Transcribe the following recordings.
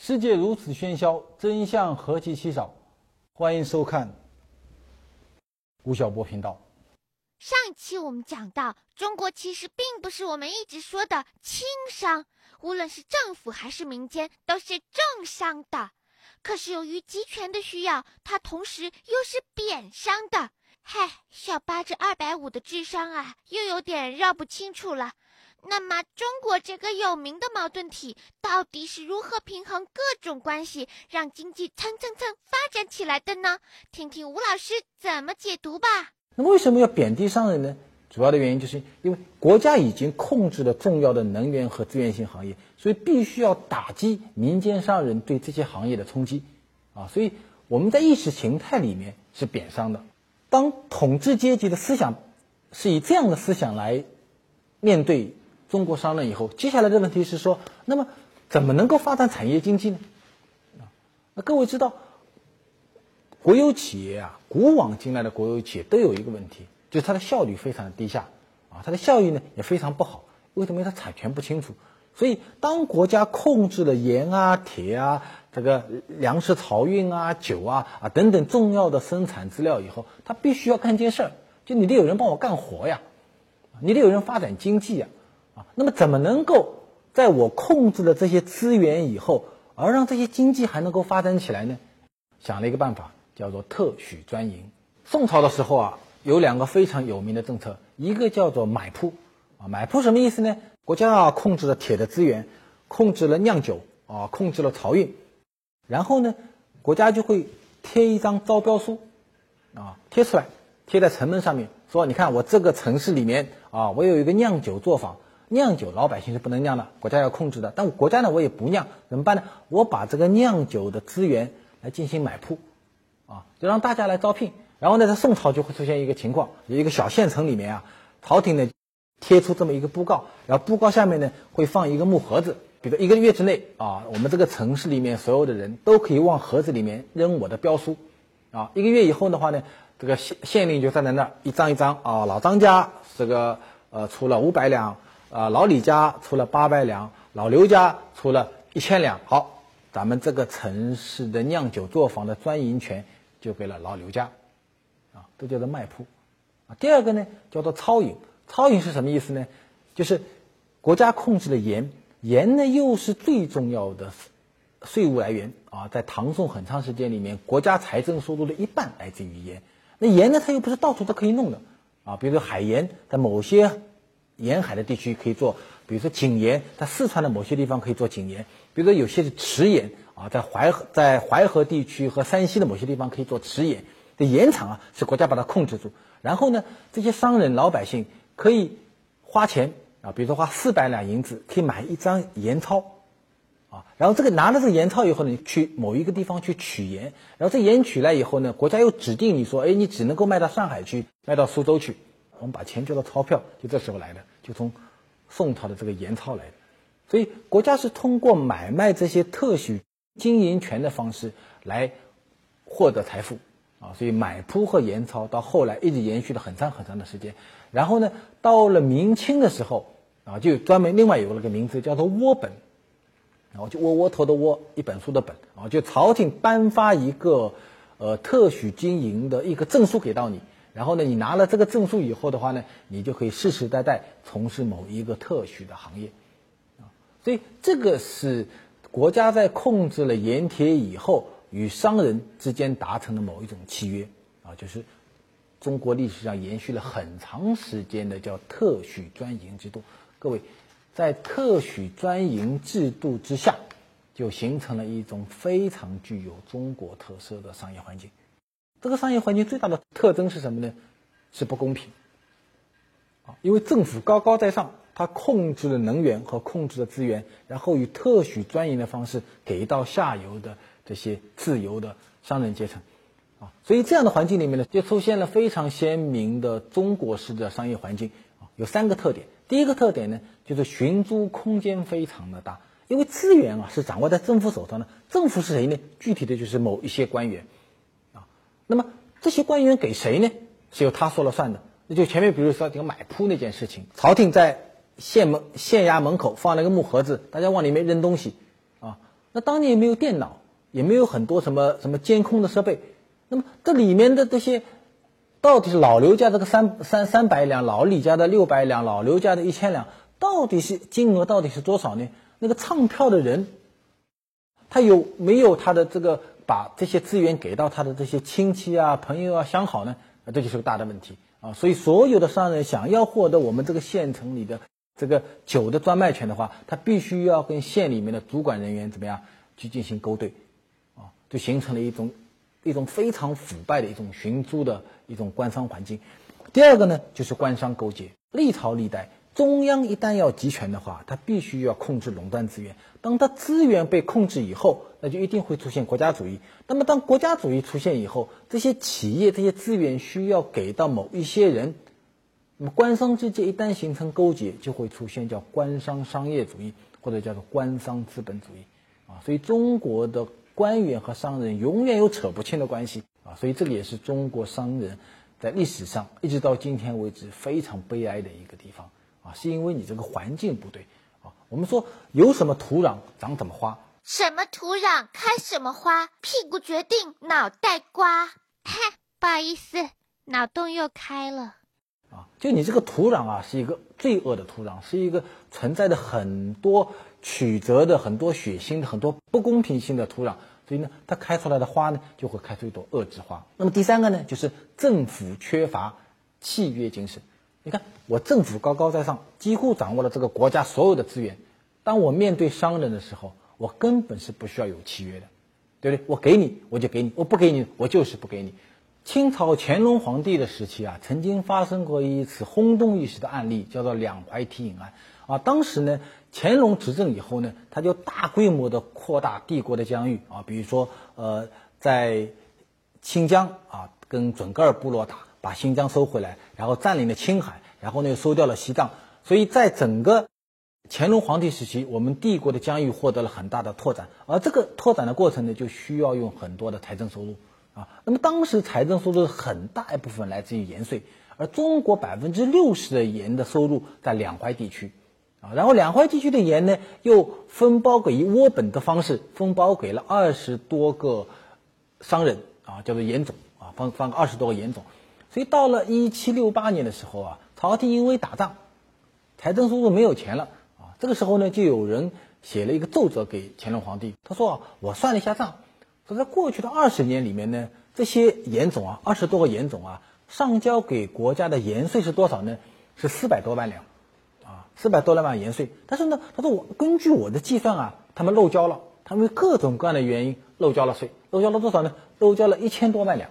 世界如此喧嚣，真相何其稀少。欢迎收看吴晓波频道。上一期我们讲到，中国其实并不是我们一直说的轻商，无论是政府还是民间，都是重商的。可是由于集权的需要，它同时又是贬商的。嗨，小八这二百五的智商啊，又有点绕不清楚了。那么，中国这个有名的矛盾体到底是如何平衡各种关系，让经济蹭蹭蹭发展起来的呢？听听吴老师怎么解读吧。那么，为什么要贬低商人呢？主要的原因就是因为国家已经控制了重要的能源和资源性行业，所以必须要打击民间商人对这些行业的冲击。啊，所以我们在意识形态里面是贬商的。当统治阶级的思想是以这样的思想来面对。中国商人以后，接下来的问题是说，那么怎么能够发展产业经济呢？啊，那各位知道，国有企业啊，古往今来的国有企业都有一个问题，就是它的效率非常的低下，啊，它的效益呢也非常不好。为什么？它产权不清楚。所以，当国家控制了盐啊、铁啊、这个粮食漕运啊、酒啊啊等等重要的生产资料以后，它必须要干件事儿，就你得有人帮我干活呀，你得有人发展经济呀。那么，怎么能够在我控制了这些资源以后，而让这些经济还能够发展起来呢？想了一个办法，叫做特许专营。宋朝的时候啊，有两个非常有名的政策，一个叫做买铺啊，买铺什么意思呢？国家啊控制了铁的资源，控制了酿酒啊，控制了漕运，然后呢，国家就会贴一张招标书啊，贴出来，贴在城门上面，说你看我这个城市里面啊，我有一个酿酒作坊。酿酒老百姓是不能酿的，国家要控制的。但国家呢，我也不酿，怎么办呢？我把这个酿酒的资源来进行买铺，啊，就让大家来招聘。然后呢，在宋朝就会出现一个情况，有一个小县城里面啊，朝廷呢贴出这么一个布告，然后布告下面呢会放一个木盒子，比如一个月之内啊，我们这个城市里面所有的人都可以往盒子里面扔我的标书，啊，一个月以后的话呢，这个县县令就站在那儿一张一张啊，老张家这个呃出了五百两。啊，老李家出了八百两，老刘家出了一千两。好，咱们这个城市的酿酒作坊的专营权就给了老刘家，啊，这叫做卖铺。啊，第二个呢叫做超营，超营是什么意思呢？就是国家控制了盐，盐呢又是最重要的税务来源啊，在唐宋很长时间里面，国家财政收入的一半来自于盐。那盐呢，它又不是到处都可以弄的啊，比如说海盐，在某些。沿海的地区可以做，比如说井盐，在四川的某些地方可以做井盐；比如说有些是池盐啊，在淮河在淮河地区和山西的某些地方可以做池盐。这盐场啊，是国家把它控制住。然后呢，这些商人老百姓可以花钱啊，比如说花四百两银子可以买一张盐钞啊。然后这个拿了这个盐钞以后呢，你去某一个地方去取盐，然后这盐取来以后呢，国家又指定你说，哎，你只能够卖到上海去，卖到苏州去。我们把钱叫做钞票，就这时候来的，就从宋朝的这个盐钞来的。所以国家是通过买卖这些特许经营权的方式来获得财富啊。所以买铺和盐钞到后来一直延续了很长很长的时间。然后呢，到了明清的时候啊，就专门另外有了个名字叫做窝本，然后就窝窝头的窝，一本书的本啊，就朝廷颁发一个呃特许经营的一个证书给到你。然后呢，你拿了这个证书以后的话呢，你就可以世世代代从事某一个特许的行业，啊，所以这个是国家在控制了盐铁以后，与商人之间达成的某一种契约，啊，就是中国历史上延续了很长时间的叫特许专营制度。各位，在特许专营制度之下，就形成了一种非常具有中国特色的商业环境。这个商业环境最大的特征是什么呢？是不公平，啊，因为政府高高在上，它控制了能源和控制了资源，然后以特许专营的方式给到下游的这些自由的商人阶层，啊，所以这样的环境里面呢，就出现了非常鲜明的中国式的商业环境，啊，有三个特点。第一个特点呢，就是寻租空间非常的大，因为资源啊是掌握在政府手上的，政府是谁呢？具体的就是某一些官员。那么这些官员给谁呢？是由他说了算的。那就前面比如说这个买铺那件事情，朝廷在县门县衙门口放了个木盒子，大家往里面扔东西，啊，那当年也没有电脑，也没有很多什么什么监控的设备。那么这里面的这些，到底是老刘家这个三三三百两，老李家的六百两，老刘家的一千两，到底是金额到底是多少呢？那个唱票的人，他有没有他的这个把这些资源给到他的这些亲戚啊、朋友啊相好呢？啊，这就是个大的问题啊！所以所有的商人想要获得我们这个县城里的这个酒的专卖权的话，他必须要跟县里面的主管人员怎么样去进行勾兑，啊，就形成了一种。一种非常腐败的一种寻租的一种官商环境。第二个呢，就是官商勾结。历朝历代，中央一旦要集权的话，它必须要控制垄断资源。当它资源被控制以后，那就一定会出现国家主义。那么，当国家主义出现以后，这些企业、这些资源需要给到某一些人，那么官商之间一旦形成勾结，就会出现叫官商商业主义，或者叫做官商资本主义。啊，所以中国的。官员和商人永远有扯不清的关系啊，所以这个也是中国商人，在历史上一直到今天为止非常悲哀的一个地方啊，是因为你这个环境不对啊。我们说有什么土壤长什么花，什么土壤开什么花，屁股决定脑袋瓜。嗨，不好意思，脑洞又开了。啊，就你这个土壤啊，是一个罪恶的土壤，是一个存在着很多曲折的、很多血腥的、很多不公平性的土壤，所以呢，它开出来的花呢，就会开出一朵恶之花。那么第三个呢，就是政府缺乏契约精神。你看，我政府高高在上，几乎掌握了这个国家所有的资源，当我面对商人的时候，我根本是不需要有契约的，对不对？我给你，我就给你；我不给你，我就是不给你。清朝乾隆皇帝的时期啊，曾经发生过一次轰动一时的案例，叫做两淮提引案啊。当时呢，乾隆执政以后呢，他就大规模的扩大帝国的疆域啊，比如说呃，在新疆啊，跟准噶尔部落打，把新疆收回来，然后占领了青海，然后呢又收掉了西藏。所以在整个乾隆皇帝时期，我们帝国的疆域获得了很大的拓展，而这个拓展的过程呢，就需要用很多的财政收入。啊，那么当时财政收入很大一部分来自于盐税，而中国百分之六十的盐的收入在两淮地区，啊，然后两淮地区的盐呢又分包给以窝本的方式分包给了二十多个商人，啊，叫做盐总，啊，分分二十多个盐总，所以到了一七六八年的时候啊，朝廷因为打仗，财政收入没有钱了，啊，这个时候呢就有人写了一个奏折给乾隆皇帝，他说我算了一下账。说在过去的二十年里面呢，这些盐种啊，二十多个盐种啊，上交给国家的盐税是多少呢？是四百多万两，啊，四百多万盐税。但是呢，他说我根据我的计算啊，他们漏交了，他们各种各样的原因漏交了税，漏交了多少呢？漏交了一千多万两，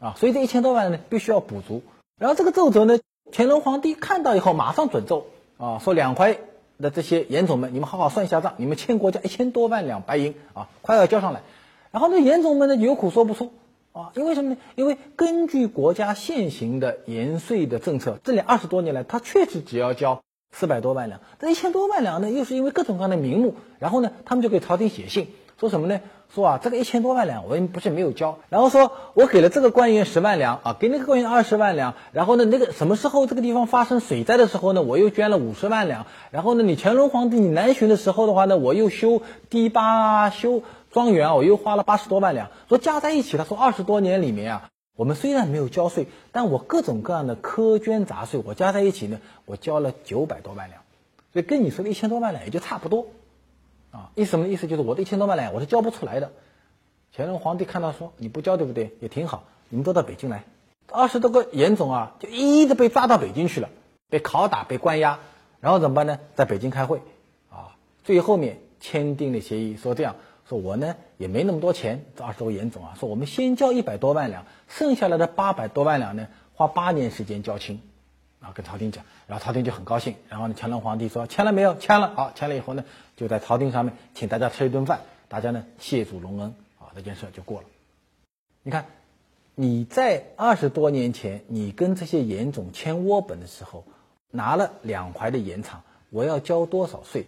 啊，所以这一千多万呢必须要补足。然后这个奏折呢，乾隆皇帝看到以后马上准奏，啊，说两淮的这些盐种们，你们好好算一下账，你们欠国家一千多万两白银啊，快要交上来。然后呢，盐总们呢有苦说不出啊，因为什么呢？因为根据国家现行的盐税的政策，这里二十多年来，他确实只要交四百多万两，这一千多万两呢，又是因为各种各样的名目，然后呢，他们就给朝廷写信，说什么呢？说啊，这个一千多万两，我不是没有交，然后说我给了这个官员十万两啊，给那个官员二十万两，然后呢，那个什么时候这个地方发生水灾的时候呢，我又捐了五十万两，然后呢，你乾隆皇帝你南巡的时候的话呢，我又修堤坝修。庄园，我又花了八十多万两，说加在一起，他说二十多年里面啊，我们虽然没有交税，但我各种各样的苛捐杂税，我加在一起呢，我交了九百多万两，所以跟你说的一千多万两也就差不多，啊，意思什么意思？就是我的一千多万两我是交不出来的。乾隆皇帝看到说你不交对不对？也挺好，你们都到北京来，二十多个严总啊，就一一的被抓到北京去了，被拷打，被关押，然后怎么办呢？在北京开会，啊，最后面签订了协议，说这样。说我呢也没那么多钱，这二十多个盐总啊，说我们先交一百多万两，剩下来的八百多万两呢，花八年时间交清，啊，跟朝廷讲，然后朝廷就很高兴，然后呢，乾隆皇帝说签了没有？签了，好，签了以后呢，就在朝廷上面请大家吃一顿饭，大家呢谢主隆恩，啊，这件事就过了。你看，你在二十多年前，你跟这些盐种签窝本的时候，拿了两淮的盐场，我要交多少税？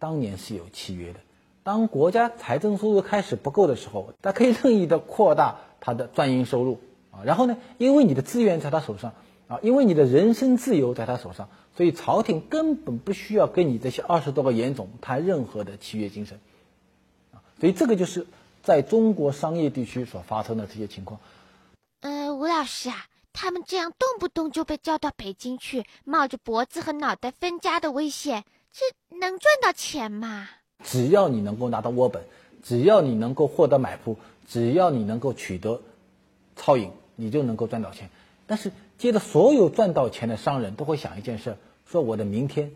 当年是有契约的。当国家财政收入开始不够的时候，他可以任意的扩大他的专营收入啊。然后呢，因为你的资源在他手上啊，因为你的人身自由在他手上，所以朝廷根本不需要跟你这些二十多个盐总谈任何的契约精神啊。所以这个就是在中国商业地区所发生的这些情况。呃，吴老师啊，他们这样动不动就被叫到北京去，冒着脖子和脑袋分家的危险，这能赚到钱吗？只要你能够拿到窝本，只要你能够获得买铺，只要你能够取得超赢，你就能够赚到钱。但是，接着所有赚到钱的商人都会想一件事：说我的明天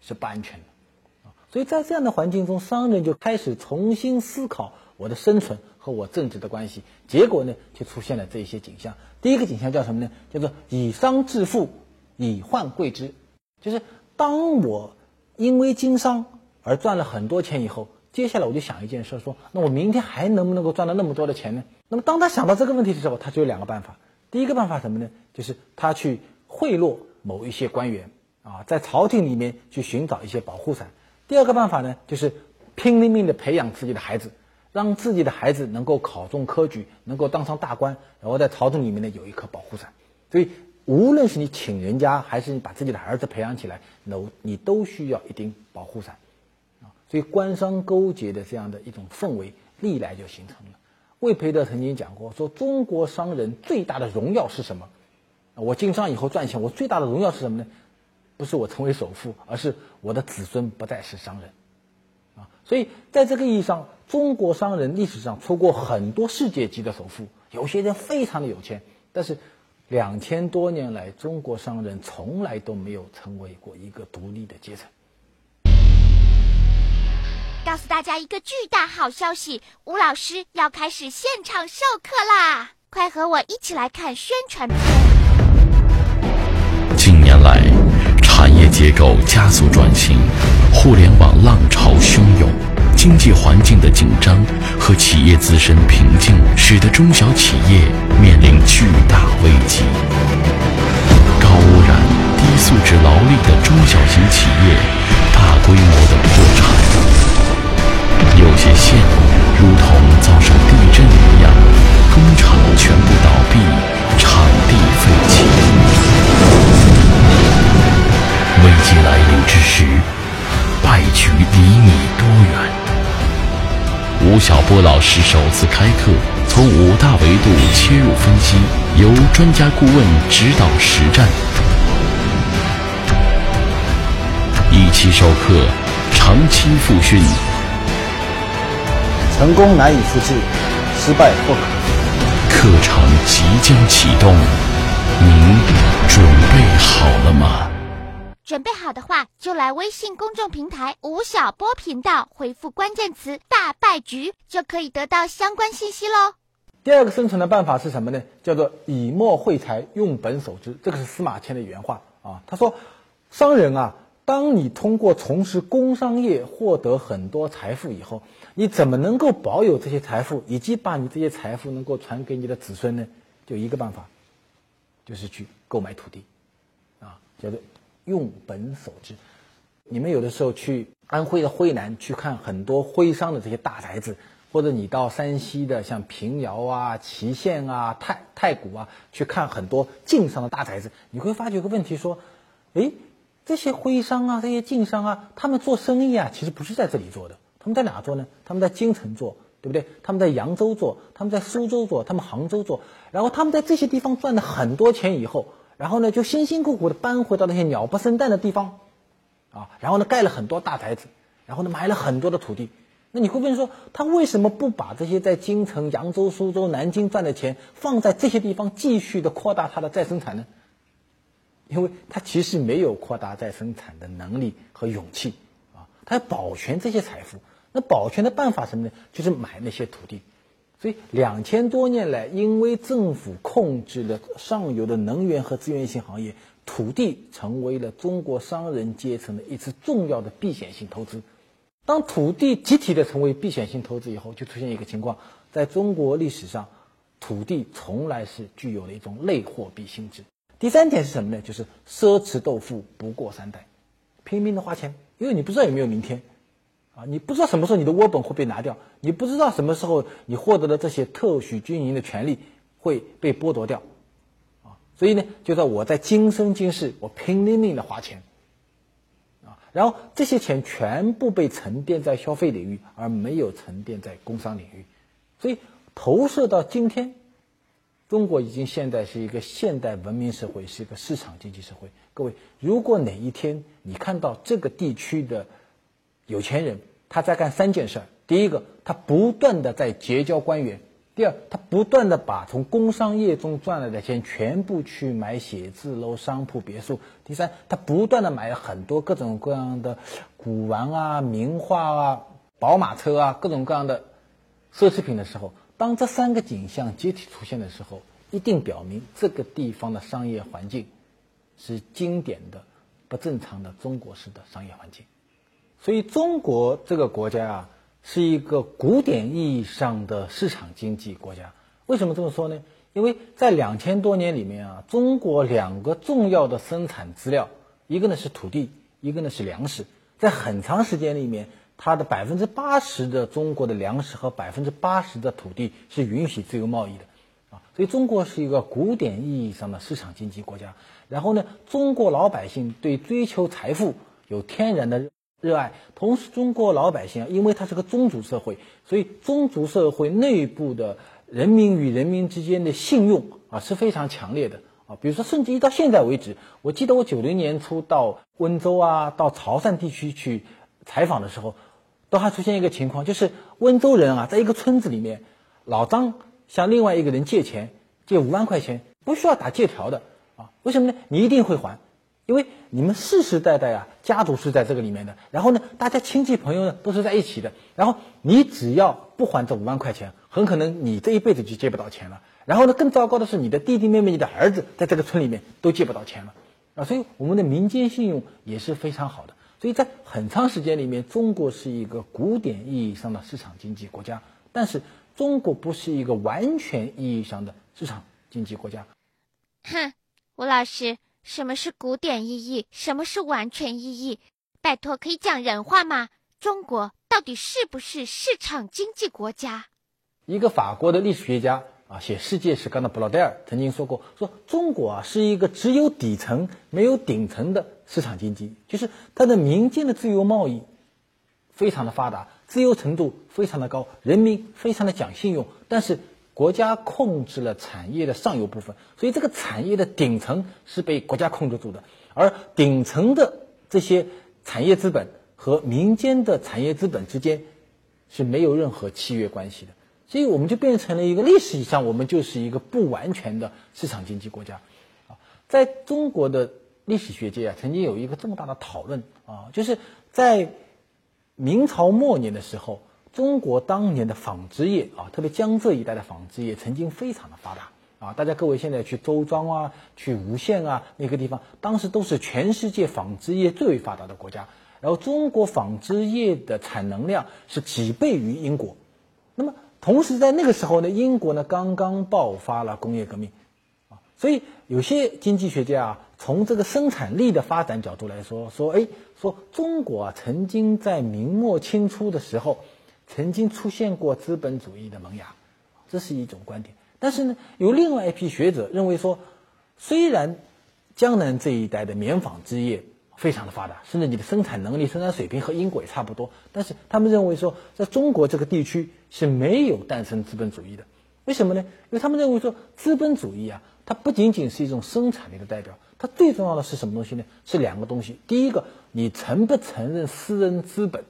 是不安全的。所以在这样的环境中，商人就开始重新思考我的生存和我政治的关系。结果呢，就出现了这一些景象。第一个景象叫什么呢？叫做以商致富，以患贵之。就是当我因为经商而赚了很多钱以后，接下来我就想一件事：说那我明天还能不能够赚到那么多的钱呢？那么当他想到这个问题的时候，他就有两个办法。第一个办法什么呢？就是他去贿赂某一些官员啊，在朝廷里面去寻找一些保护伞。第二个办法呢，就是拼了命的培养自己的孩子，让自己的孩子能够考中科举，能够当上大官，然后在朝廷里面呢有一颗保护伞。所以，无论是你请人家，还是你把自己的儿子培养起来，那你都需要一顶保护伞啊。所以，官商勾结的这样的一种氛围，历来就形成了。魏培德曾经讲过，说中国商人最大的荣耀是什么？我经商以后赚钱，我最大的荣耀是什么呢？不是我成为首富，而是我的子孙不再是商人，啊，所以在这个意义上，中国商人历史上出过很多世界级的首富，有些人非常的有钱，但是两千多年来，中国商人从来都没有成为过一个独立的阶层。告诉大家一个巨大好消息，吴老师要开始现场授课啦！快和我一起来看宣传片。近年来。产业结构加速转型，互联网浪潮汹涌，经济环境的紧张和企业自身瓶颈，使得中小企业面临巨大危机。高污染、低素质劳力的中小型企业，大规模的破产，有些县如同遭受地震一样，工厂全部倒闭，场地废弃。危机来临之时，败局离你多远？吴晓波老师首次开课，从五大维度切入分析，由专家顾问指导实战。一期授课，长期复训。成功难以复制，失败不可。课程即将启动，您准备好了吗？准备好的话，就来微信公众平台吴晓波频道回复关键词“大败局”，就可以得到相关信息喽。第二个生存的办法是什么呢？叫做以墨会财，用本守之。这个是司马迁的原话啊。他说：“商人啊，当你通过从事工商业获得很多财富以后，你怎么能够保有这些财富，以及把你这些财富能够传给你的子孙呢？就一个办法，就是去购买土地，啊，叫做。”用本守之，你们有的时候去安徽的徽南去看很多徽商的这些大宅子，或者你到山西的像平遥啊、祁县啊、太太谷啊去看很多晋商的大宅子，你会发觉一个问题：说，哎，这些徽商啊、这些晋商啊，他们做生意啊，其实不是在这里做的，他们在哪做呢？他们在京城做，对不对？他们在扬州做，他们在苏州做，他们杭州做，然后他们在这些地方赚了很多钱以后。然后呢，就辛辛苦苦的搬回到那些鸟不生蛋的地方，啊，然后呢，盖了很多大宅子，然后呢，买了很多的土地。那你会问说，他为什么不把这些在京城、扬州、苏州、南京赚的钱放在这些地方，继续的扩大他的再生产呢？因为他其实没有扩大再生产的能力和勇气，啊，他要保全这些财富。那保全的办法什么呢？就是买那些土地。所以两千多年来，因为政府控制了上游的能源和资源性行业，土地成为了中国商人阶层的一次重要的避险性投资。当土地集体的成为避险性投资以后，就出现一个情况：在中国历史上，土地从来是具有了一种类货币性质。第三点是什么呢？就是奢侈斗富不过三代，拼命的花钱，因为你不知道有没有明天。啊，你不知道什么时候你的窝本会被拿掉，你不知道什么时候你获得的这些特许经营的权利会被剥夺掉，啊，所以呢，就说我在今生今世，我拼了命的花钱，啊，然后这些钱全部被沉淀在消费领域，而没有沉淀在工商领域，所以投射到今天，中国已经现在是一个现代文明社会，是一个市场经济社会。各位，如果哪一天你看到这个地区的有钱人他在干三件事：第一个，他不断的在结交官员；第二，他不断的把从工商业中赚来的钱全部去买写字楼、商铺、别墅；第三，他不断的买很多各种各样的古玩啊、名画啊、宝马车啊、各种各样的奢侈品的时候，当这三个景象集体出现的时候，一定表明这个地方的商业环境。是经典的不正常的中国式的商业环境，所以中国这个国家啊，是一个古典意义上的市场经济国家。为什么这么说呢？因为在两千多年里面啊，中国两个重要的生产资料，一个呢是土地，一个呢是粮食。在很长时间里面，它的百分之八十的中国的粮食和百分之八十的土地是允许自由贸易的。啊所以，中国是一个古典意义上的市场经济国家。然后呢，中国老百姓对追求财富有天然的热爱。同时，中国老百姓啊因为它是个宗族社会，所以宗族社会内部的人民与人民之间的信用啊是非常强烈的啊。比如说，甚至于到现在为止，我记得我九零年初到温州啊、到潮汕地区去采访的时候，都还出现一个情况，就是温州人啊，在一个村子里面，老张。向另外一个人借钱，借五万块钱，不需要打借条的啊？为什么呢？你一定会还，因为你们世世代代啊，家族是在这个里面的。然后呢，大家亲戚朋友呢都是在一起的。然后你只要不还这五万块钱，很可能你这一辈子就借不到钱了。然后呢，更糟糕的是，你的弟弟妹妹、你的儿子在这个村里面都借不到钱了啊！所以我们的民间信用也是非常好的。所以在很长时间里面，中国是一个古典意义上的市场经济国家，但是。中国不是一个完全意义上的市场经济国家。哼，吴老师，什么是古典意义？什么是完全意义？拜托，可以讲人话吗？中国到底是不是市场经济国家？一个法国的历史学家啊，写世界史纲的布劳代尔曾经说过：说中国啊是一个只有底层没有顶层的市场经济，就是它的民间的自由贸易非常的发达。自由程度非常的高，人民非常的讲信用，但是国家控制了产业的上游部分，所以这个产业的顶层是被国家控制住的，而顶层的这些产业资本和民间的产业资本之间是没有任何契约关系的，所以我们就变成了一个历史以上我们就是一个不完全的市场经济国家，啊，在中国的历史学界啊，曾经有一个这么大的讨论啊，就是在。明朝末年的时候，中国当年的纺织业啊，特别江浙一带的纺织业曾经非常的发达啊。大家各位现在去周庄啊，去吴县啊那个地方，当时都是全世界纺织业最为发达的国家。然后中国纺织业的产能量是几倍于英国。那么同时在那个时候呢，英国呢刚刚爆发了工业革命啊，所以有些经济学家啊。从这个生产力的发展角度来说，说哎，说中国啊，曾经在明末清初的时候，曾经出现过资本主义的萌芽，这是一种观点。但是呢，有另外一批学者认为说，虽然江南这一带的棉纺织业非常的发达，甚至你的生产能力、生产水平和英国也差不多，但是他们认为说，在中国这个地区是没有诞生资本主义的。为什么呢？因为他们认为说，资本主义啊。它不仅仅是一种生产力的代表，它最重要的是什么东西呢？是两个东西。第一个，你承不承认私人资本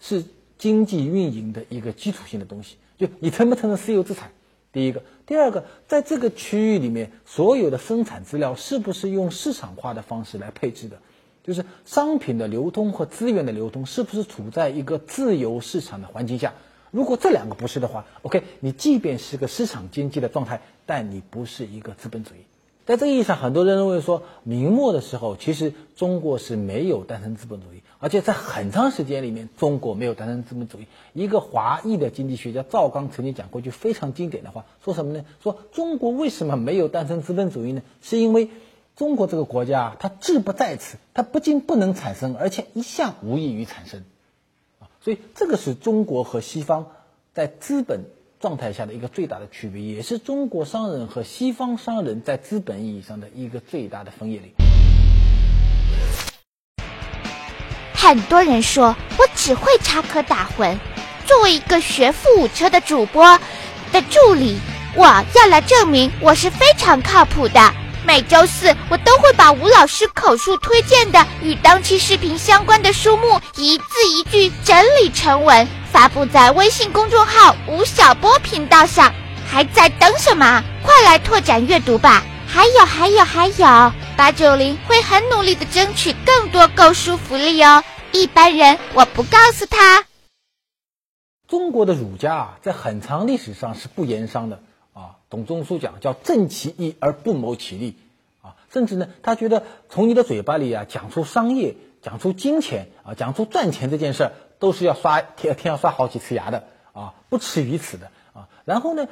是经济运营的一个基础性的东西？就你承不承认私有资产？第一个，第二个，在这个区域里面，所有的生产资料是不是用市场化的方式来配置的？就是商品的流通和资源的流通是不是处在一个自由市场的环境下？如果这两个不是的话，OK，你即便是个市场经济的状态，但你不是一个资本主义。在这个意义上，很多人认为说，明末的时候，其实中国是没有诞生资本主义，而且在很长时间里面，中国没有诞生资本主义。一个华裔的经济学家赵刚曾经讲过一句非常经典的话，说什么呢？说中国为什么没有诞生资本主义呢？是因为中国这个国家它志不在此，它不仅不能产生，而且一向无异于产生。啊所以，这个是中国和西方在资本状态下的一个最大的区别，也是中国商人和西方商人在资本意义上的一个最大的分野。很多人说我只会插科打诨。作为一个学富五车的主播的助理，我要来证明我是非常靠谱的。每周四，我都会把吴老师口述推荐的与当期视频相关的书目一字一句整理成文，发布在微信公众号“吴晓波”频道上。还在等什么？快来拓展阅读吧！还有，还有，还有，八九零会很努力的争取更多购书福利哦。一般人我不告诉他。中国的儒家啊，在很长历史上是不言商的。董仲舒讲叫正其义而不谋其利啊，甚至呢，他觉得从你的嘴巴里啊讲出商业、讲出金钱啊、讲出赚钱这件事儿，都是要刷天天要刷好几次牙的啊，不耻于此的啊。然后呢，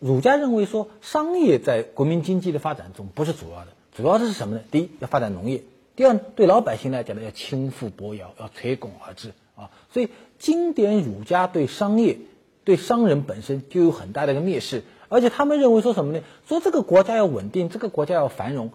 儒家认为说，商业在国民经济的发展中不是主要的，主要的是什么呢？第一，要发展农业；第二，对老百姓来讲呢，要轻富薄徭，要垂拱而治啊。所以。经典儒家对商业、对商人本身就有很大的一个蔑视，而且他们认为说什么呢？说这个国家要稳定，这个国家要繁荣，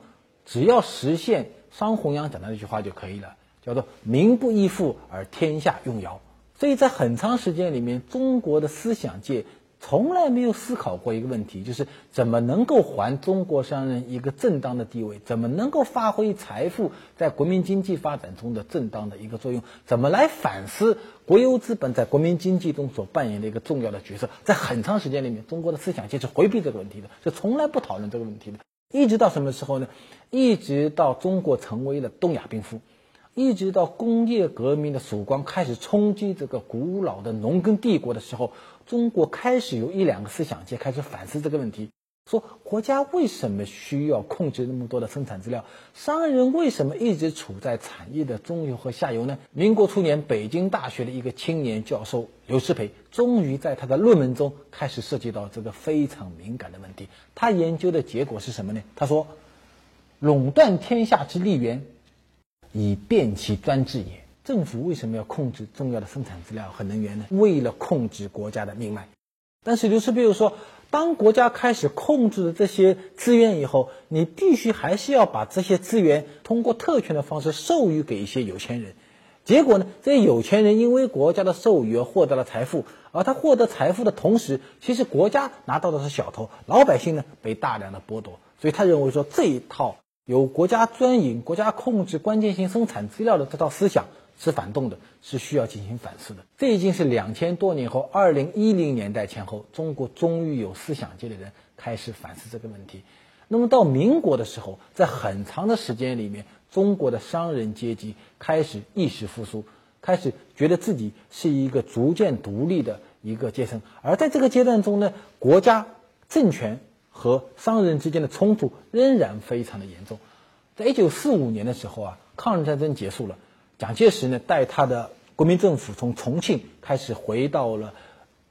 只要实现商弘扬讲的那句话就可以了，叫做“民不依附而天下用尧”。所以在很长时间里面，中国的思想界。从来没有思考过一个问题，就是怎么能够还中国商人一个正当的地位？怎么能够发挥财富在国民经济发展中的正当的一个作用？怎么来反思国有资本在国民经济中所扮演的一个重要的角色？在很长时间里面，中国的思想界是回避这个问题的，是从来不讨论这个问题的。一直到什么时候呢？一直到中国成为了东亚病夫，一直到工业革命的曙光开始冲击这个古老的农耕帝国的时候。中国开始有一两个思想界开始反思这个问题，说国家为什么需要控制那么多的生产资料？商人为什么一直处在产业的中游和下游呢？民国初年，北京大学的一个青年教授刘师培，终于在他的论文中开始涉及到这个非常敏感的问题。他研究的结果是什么呢？他说：“垄断天下之利源，以便其专制也。”政府为什么要控制重要的生产资料和能源呢？为了控制国家的命脉。但是刘师培说，当国家开始控制了这些资源以后，你必须还是要把这些资源通过特权的方式授予给一些有钱人。结果呢，这些有钱人因为国家的授予而获得了财富，而他获得财富的同时，其实国家拿到的是小头，老百姓呢被大量的剥夺。所以他认为说，这一套由国家专营、国家控制关键性生产资料的这套思想。是反动的，是需要进行反思的。这已经是两千多年后，二零一零年代前后，中国终于有思想界的人开始反思这个问题。那么到民国的时候，在很长的时间里面，中国的商人阶级开始意识复苏，开始觉得自己是一个逐渐独立的一个阶层。而在这个阶段中呢，国家政权和商人之间的冲突仍然非常的严重。在一九四五年的时候啊，抗日战争结束了。蒋介石呢，带他的国民政府从重庆开始回到了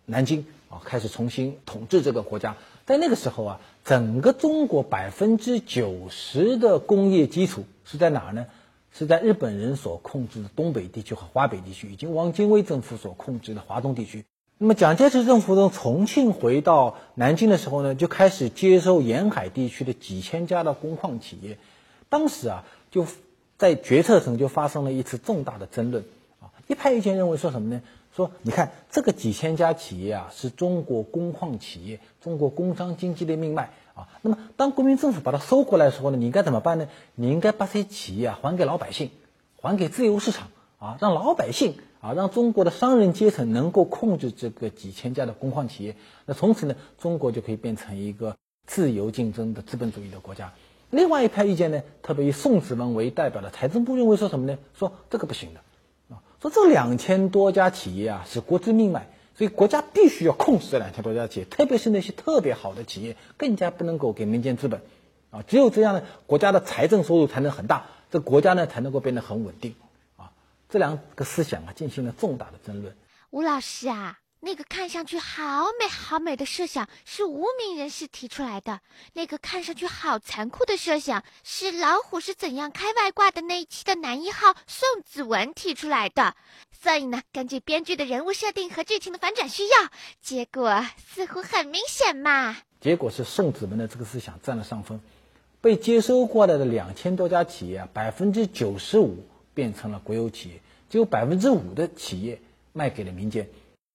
南京啊，开始重新统治这个国家。在那个时候啊，整个中国百分之九十的工业基础是在哪儿呢？是在日本人所控制的东北地区和华北地区，以及汪精卫政府所控制的华东地区。那么蒋介石政府从重庆回到南京的时候呢，就开始接收沿海地区的几千家的工矿企业。当时啊，就。在决策层就发生了一次重大的争论，啊，一派意见认为说什么呢？说你看这个几千家企业啊，是中国工矿企业、中国工商经济的命脉啊。那么当国民政府把它收过来的时候呢，你应该怎么办呢？你应该把这些企业啊还给老百姓，还给自由市场啊，让老百姓啊，让中国的商人阶层能够控制这个几千家的工矿企业。那从此呢，中国就可以变成一个自由竞争的资本主义的国家。另外一派意见呢，特别以宋子文为代表的财政部认为说什么呢？说这个不行的，啊，说这两千多家企业啊是国之命脉，所以国家必须要控制这两千多家企业，特别是那些特别好的企业，更加不能够给民间资本，啊，只有这样呢，国家的财政收入才能很大，这国家呢才能够变得很稳定，啊，这两个思想啊进行了重大的争论。吴老师啊。那个看上去好美好美的设想是无名人士提出来的，那个看上去好残酷的设想是老虎是怎样开外挂的那一期的男一号宋子文提出来的。所以呢，根据编剧的人物设定和剧情的反转需要，结果似乎很明显嘛。结果是宋子文的这个思想占了上风，被接收过来的两千多家企业，百分之九十五变成了国有企业。只有百分之五的企业卖给了民间。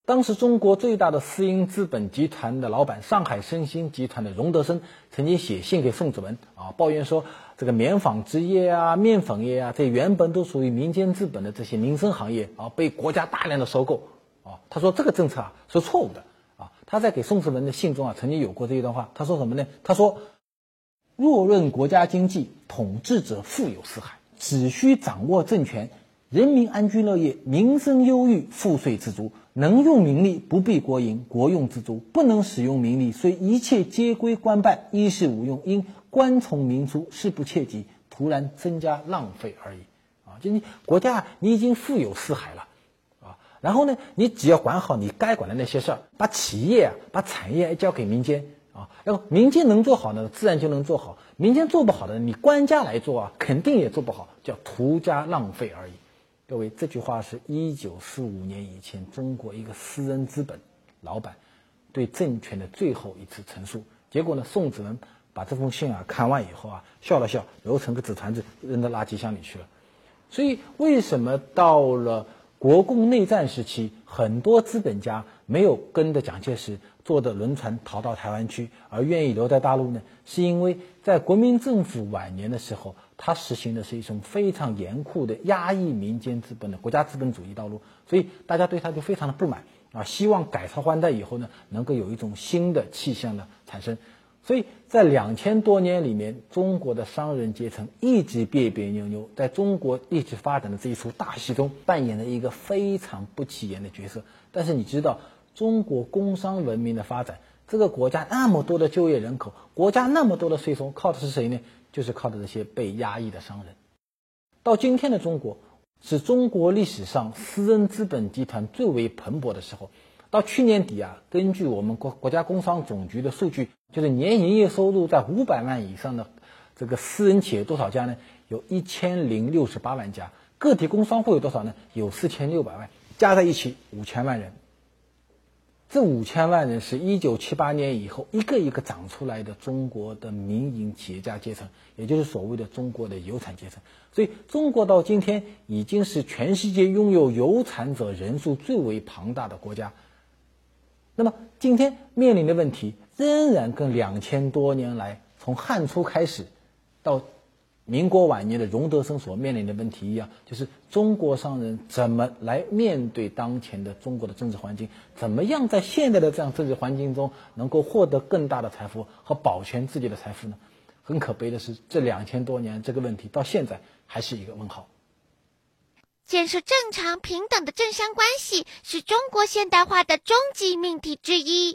当时中国最大的私营资本集团的老板上海申鑫集团的荣德生曾经写信给宋子文啊，抱怨说这个棉纺织业啊、面粉业啊，这原本都属于民间资本的这些民生行业啊，被国家大量的收购啊。他说这个政策啊是错误的啊。他在给宋子文的信中啊曾经有过这一段话，他说什么呢？他说：“若论国家经济，统治者富有四海，只需掌握政权。”人民安居乐业，民生优裕，赋税自足，能用民力，不必国营，国用自足；不能使用民力，虽一切皆归官办，一事无用，因官从民出，事不切己，徒然增加浪费而已。啊，就你国家，你已经富有四海了，啊，然后呢，你只要管好你该管的那些事儿，把企业啊，把产业交给民间，啊，然后民间能做好呢，自然就能做好；民间做不好的，你官家来做啊，肯定也做不好，叫徒加浪费而已。各位，这句话是一九四五年以前中国一个私人资本老板对政权的最后一次陈述。结果呢，宋子文把这封信啊看完以后啊，笑了笑，揉成个纸团子扔到垃圾箱里去了。所以，为什么到了国共内战时期，很多资本家没有跟着蒋介石坐的轮船逃到台湾去，而愿意留在大陆呢？是因为在国民政府晚年的时候。他实行的是一种非常严酷的压抑民间资本的国家资本主义道路，所以大家对他就非常的不满啊，希望改朝换代以后呢，能够有一种新的气象的产生。所以在两千多年里面，中国的商人阶层一直别别扭扭，在中国历史发展的这一出大戏中扮演了一个非常不起眼的角色。但是你知道，中国工商文明的发展，这个国家那么多的就业人口，国家那么多的税收，靠的是谁呢？就是靠的这些被压抑的商人。到今天的中国，是中国历史上私人资本集团最为蓬勃的时候。到去年底啊，根据我们国国家工商总局的数据，就是年营业收入在五百万以上的这个私人企业多少家呢？有一千零六十八万家。个体工商户有多少呢？有四千六百万，加在一起五千万人。这五千万人是一九七八年以后一个一个长出来的中国的民营企业家阶层，也就是所谓的中国的有产阶层。所以，中国到今天已经是全世界拥有有产者人数最为庞大的国家。那么，今天面临的问题仍然跟两千多年来从汉初开始到。民国晚年的荣德生所面临的问题一样，就是中国商人怎么来面对当前的中国的政治环境，怎么样在现在的这样政治环境中能够获得更大的财富和保全自己的财富呢？很可悲的是，这两千多年这个问题到现在还是一个问号。建设正常平等的政商关系是中国现代化的终极命题之一。